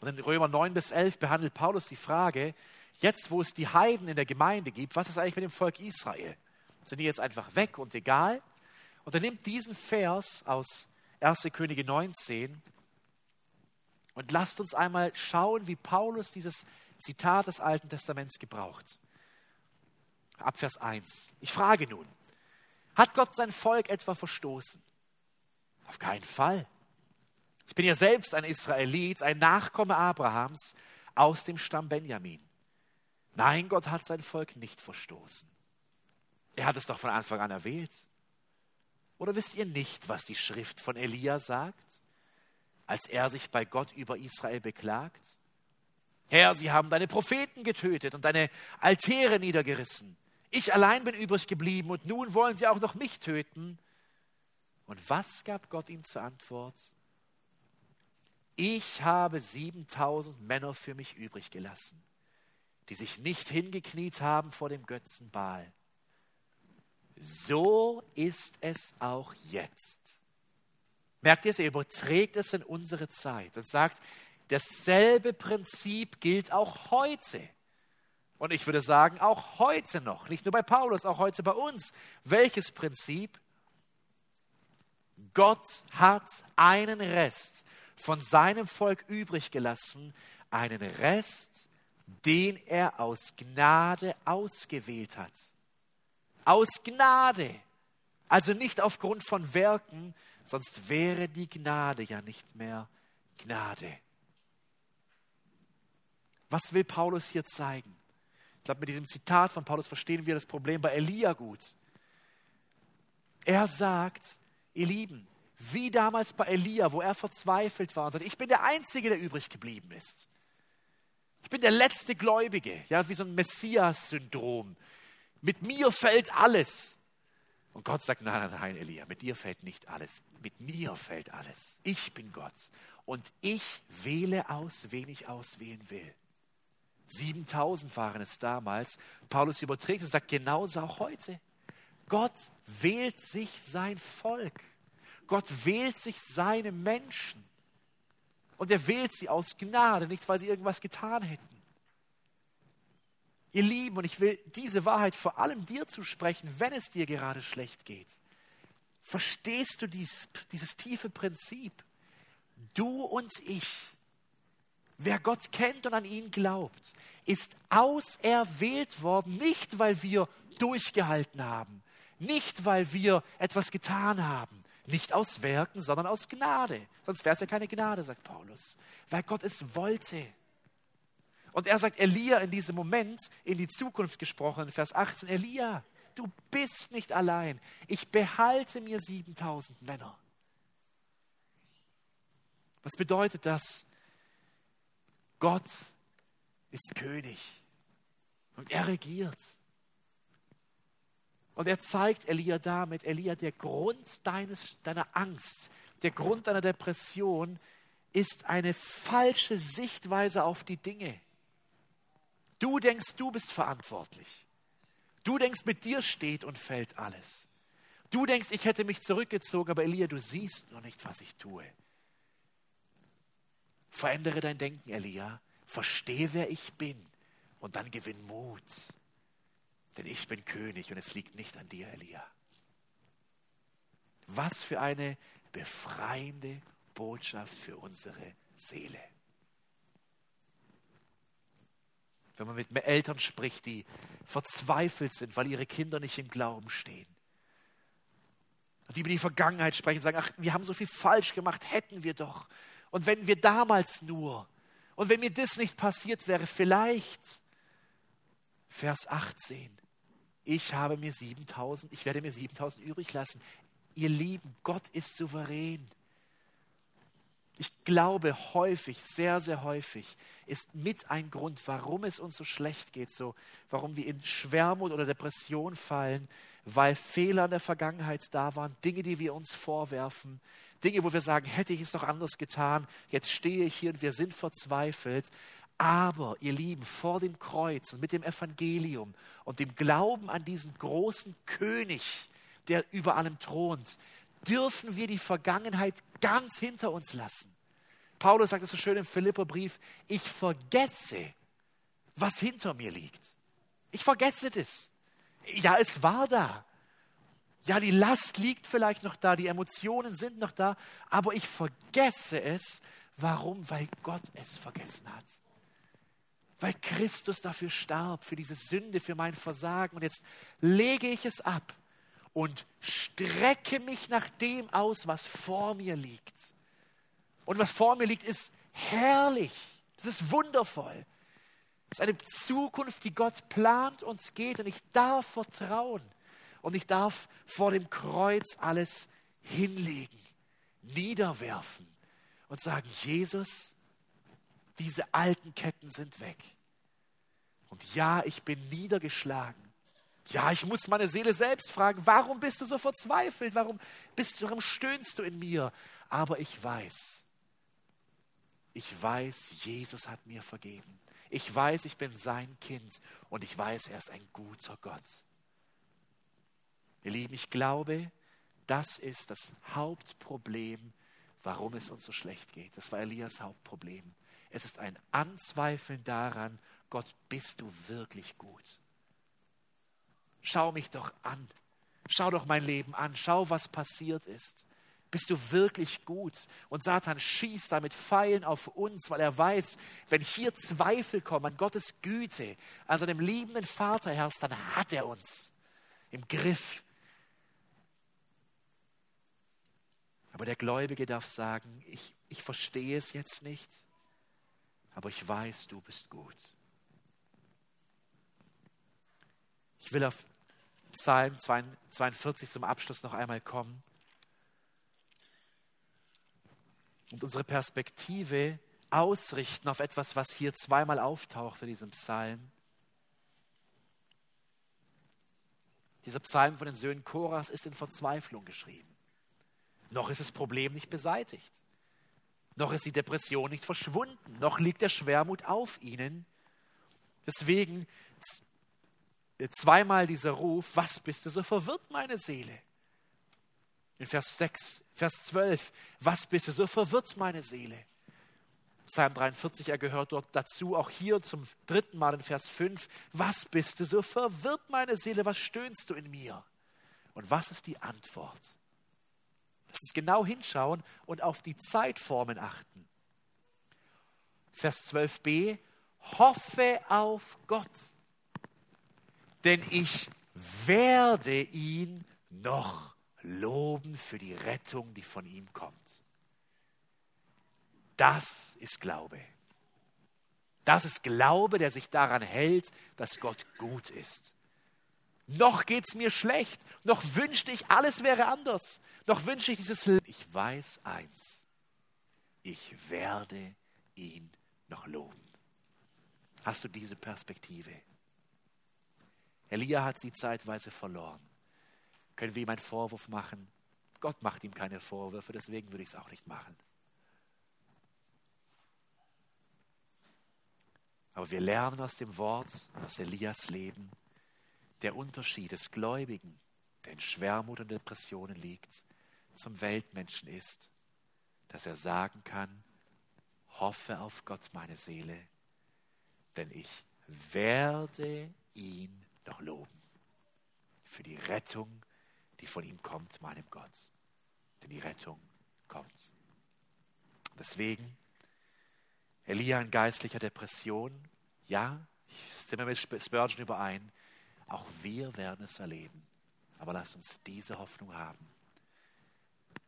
Und in Römer 9 bis 11 behandelt Paulus die Frage, jetzt wo es die Heiden in der Gemeinde gibt, was ist eigentlich mit dem Volk Israel? Sind die jetzt einfach weg und egal? Und er nimmt diesen Vers aus 1. Könige 19 Und lasst uns einmal schauen, wie Paulus dieses Zitat des Alten Testaments gebraucht. Ab Vers 1. Ich frage nun, hat Gott sein Volk etwa verstoßen? Auf keinen Fall. Ich bin ja selbst ein Israelit, ein Nachkomme Abrahams aus dem Stamm Benjamin. Nein, Gott hat sein Volk nicht verstoßen. Er hat es doch von Anfang an erwählt. Oder wisst ihr nicht, was die Schrift von Elia sagt, als er sich bei Gott über Israel beklagt? Herr, sie haben deine Propheten getötet und deine Altäre niedergerissen. Ich allein bin übrig geblieben und nun wollen sie auch noch mich töten. Und was gab Gott ihm zur Antwort? Ich habe 7000 Männer für mich übrig gelassen, die sich nicht hingekniet haben vor dem Götzen Baal. So ist es auch jetzt. Merkt ihr es, er überträgt es in unsere Zeit und sagt, dasselbe Prinzip gilt auch heute. Und ich würde sagen, auch heute noch, nicht nur bei Paulus, auch heute bei uns. Welches Prinzip? Gott hat einen Rest von seinem Volk übrig gelassen, einen Rest, den er aus Gnade ausgewählt hat. Aus Gnade. Also nicht aufgrund von Werken, sonst wäre die Gnade ja nicht mehr Gnade. Was will Paulus hier zeigen? Ich glaube, mit diesem Zitat von Paulus verstehen wir das Problem bei Elia gut. Er sagt, ihr Lieben, wie damals bei Elia, wo er verzweifelt war und sagte, ich bin der Einzige, der übrig geblieben ist. Ich bin der letzte Gläubige, ja, wie so ein Messias-Syndrom. Mit mir fällt alles. Und Gott sagt, nein, nein, nein, Elia, mit dir fällt nicht alles. Mit mir fällt alles. Ich bin Gott. Und ich wähle aus, wen ich auswählen will. 7000 waren es damals. Paulus überträgt und sagt, genauso auch heute. Gott wählt sich sein Volk. Gott wählt sich seine Menschen. Und er wählt sie aus Gnade, nicht weil sie irgendwas getan hätten. Ihr Lieben, und ich will diese Wahrheit vor allem dir zusprechen, wenn es dir gerade schlecht geht. Verstehst du dies, dieses tiefe Prinzip? Du und ich, wer Gott kennt und an ihn glaubt, ist auserwählt worden, nicht weil wir durchgehalten haben, nicht weil wir etwas getan haben, nicht aus Werken, sondern aus Gnade. Sonst wäre es ja keine Gnade, sagt Paulus, weil Gott es wollte. Und er sagt Elia in diesem Moment, in die Zukunft gesprochen, Vers 18, Elia, du bist nicht allein. Ich behalte mir 7000 Männer. Was bedeutet das? Gott ist König und er regiert. Und er zeigt Elia damit, Elia, der Grund deines, deiner Angst, der Grund deiner Depression ist eine falsche Sichtweise auf die Dinge. Du denkst, du bist verantwortlich. Du denkst, mit dir steht und fällt alles. Du denkst, ich hätte mich zurückgezogen, aber Elia, du siehst nur nicht, was ich tue. Verändere dein Denken, Elia. Verstehe, wer ich bin. Und dann gewinn Mut. Denn ich bin König und es liegt nicht an dir, Elia. Was für eine befreiende Botschaft für unsere Seele. wenn man mit Eltern spricht, die verzweifelt sind, weil ihre Kinder nicht im Glauben stehen. Und die über die Vergangenheit sprechen und sagen, ach, wir haben so viel falsch gemacht, hätten wir doch. Und wenn wir damals nur, und wenn mir das nicht passiert wäre, vielleicht, Vers 18, ich habe mir 7000, ich werde mir 7000 übrig lassen. Ihr Lieben, Gott ist souverän ich glaube häufig, sehr, sehr häufig, ist mit ein Grund, warum es uns so schlecht geht, so, warum wir in Schwermut oder Depression fallen, weil Fehler in der Vergangenheit da waren, Dinge, die wir uns vorwerfen, Dinge, wo wir sagen, hätte ich es doch anders getan, jetzt stehe ich hier und wir sind verzweifelt. Aber, ihr Lieben, vor dem Kreuz und mit dem Evangelium und dem Glauben an diesen großen König, der über allem thront, dürfen wir die Vergangenheit ganz hinter uns lassen. Paulus sagt es so schön im Philipperbrief, ich vergesse, was hinter mir liegt. Ich vergesse das. Ja, es war da. Ja, die Last liegt vielleicht noch da, die Emotionen sind noch da, aber ich vergesse es, Warum? Weil Gott es vergessen hat. Weil Christus dafür starb, für diese Sünde, für mein Versagen. Und jetzt lege ich es ab und strecke mich nach dem aus, was vor mir liegt. Und was vor mir liegt, ist herrlich. Das ist wundervoll. Es ist eine Zukunft, die Gott plant uns geht. Und ich darf vertrauen. Und ich darf vor dem Kreuz alles hinlegen, niederwerfen und sagen, Jesus, diese alten Ketten sind weg. Und ja, ich bin niedergeschlagen. Ja, ich muss meine Seele selbst fragen, warum bist du so verzweifelt? Warum bist du, warum stöhnst du in mir? Aber ich weiß, ich weiß, Jesus hat mir vergeben. Ich weiß, ich bin sein Kind und ich weiß, er ist ein guter Gott. Ihr Lieben, ich glaube, das ist das Hauptproblem, warum es uns so schlecht geht. Das war Elias Hauptproblem. Es ist ein Anzweifeln daran, Gott, bist du wirklich gut? Schau mich doch an. Schau doch mein Leben an. Schau, was passiert ist. Bist du wirklich gut? Und Satan schießt damit Pfeilen auf uns, weil er weiß, wenn hier Zweifel kommen an Gottes Güte, an seinem liebenden Vaterherz, dann hat er uns im Griff. Aber der Gläubige darf sagen, ich, ich verstehe es jetzt nicht, aber ich weiß, du bist gut. Ich will auf Psalm 42 zum Abschluss noch einmal kommen. und unsere Perspektive ausrichten auf etwas, was hier zweimal auftaucht in diesem Psalm. Dieser Psalm von den Söhnen Koras ist in Verzweiflung geschrieben. Noch ist das Problem nicht beseitigt. Noch ist die Depression nicht verschwunden. Noch liegt der Schwermut auf ihnen. Deswegen zweimal dieser Ruf, was bist du so verwirrt, meine Seele? In Vers 6, Vers 12, was bist du so verwirrt, meine Seele? Psalm 43, er gehört dort dazu, auch hier zum dritten Mal in Vers 5, was bist du so verwirrt, meine Seele, was stöhnst du in mir? Und was ist die Antwort? Lass uns genau hinschauen und auf die Zeitformen achten. Vers 12b, hoffe auf Gott, denn ich werde ihn noch loben für die Rettung, die von ihm kommt. Das ist Glaube. Das ist Glaube, der sich daran hält, dass Gott gut ist. Noch geht es mir schlecht, noch wünschte ich, alles wäre anders, noch wünschte ich dieses Leben. Ich weiß eins, ich werde ihn noch loben. Hast du diese Perspektive? Elia hat sie zeitweise verloren. Können wir ihm einen Vorwurf machen? Gott macht ihm keine Vorwürfe, deswegen würde ich es auch nicht machen. Aber wir lernen aus dem Wort, aus Elias Leben, der Unterschied des Gläubigen, der in Schwermut und Depressionen liegt, zum Weltmenschen ist, dass er sagen kann, hoffe auf Gott, meine Seele, denn ich werde ihn noch loben für die Rettung die von ihm kommt, meinem Gott. Denn die Rettung kommt. Deswegen, Elia in geistlicher Depression, ja, ich stimme mit Spurgeon überein, auch wir werden es erleben. Aber lasst uns diese Hoffnung haben.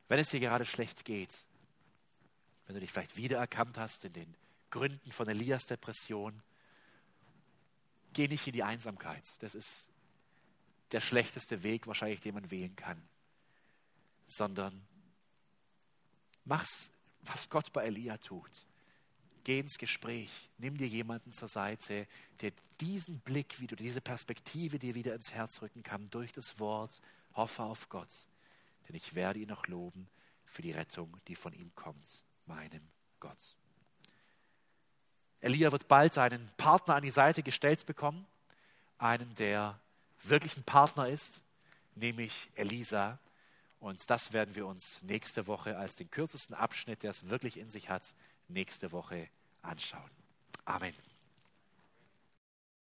Wenn es dir gerade schlecht geht, wenn du dich vielleicht wiedererkannt hast in den Gründen von Elias Depression, geh nicht in die Einsamkeit. Das ist der schlechteste Weg wahrscheinlich, den man wählen kann, sondern mach's, was Gott bei Elia tut. Geh ins Gespräch, nimm dir jemanden zur Seite, der diesen Blick wieder, diese Perspektive dir wieder ins Herz rücken kann durch das Wort. Hoffe auf Gott, denn ich werde ihn noch loben für die Rettung, die von ihm kommt, meinem Gott. Elia wird bald einen Partner an die Seite gestellt bekommen, einen, der wirklich ein Partner ist, nämlich Elisa. Und das werden wir uns nächste Woche als den kürzesten Abschnitt, der es wirklich in sich hat, nächste Woche anschauen. Amen.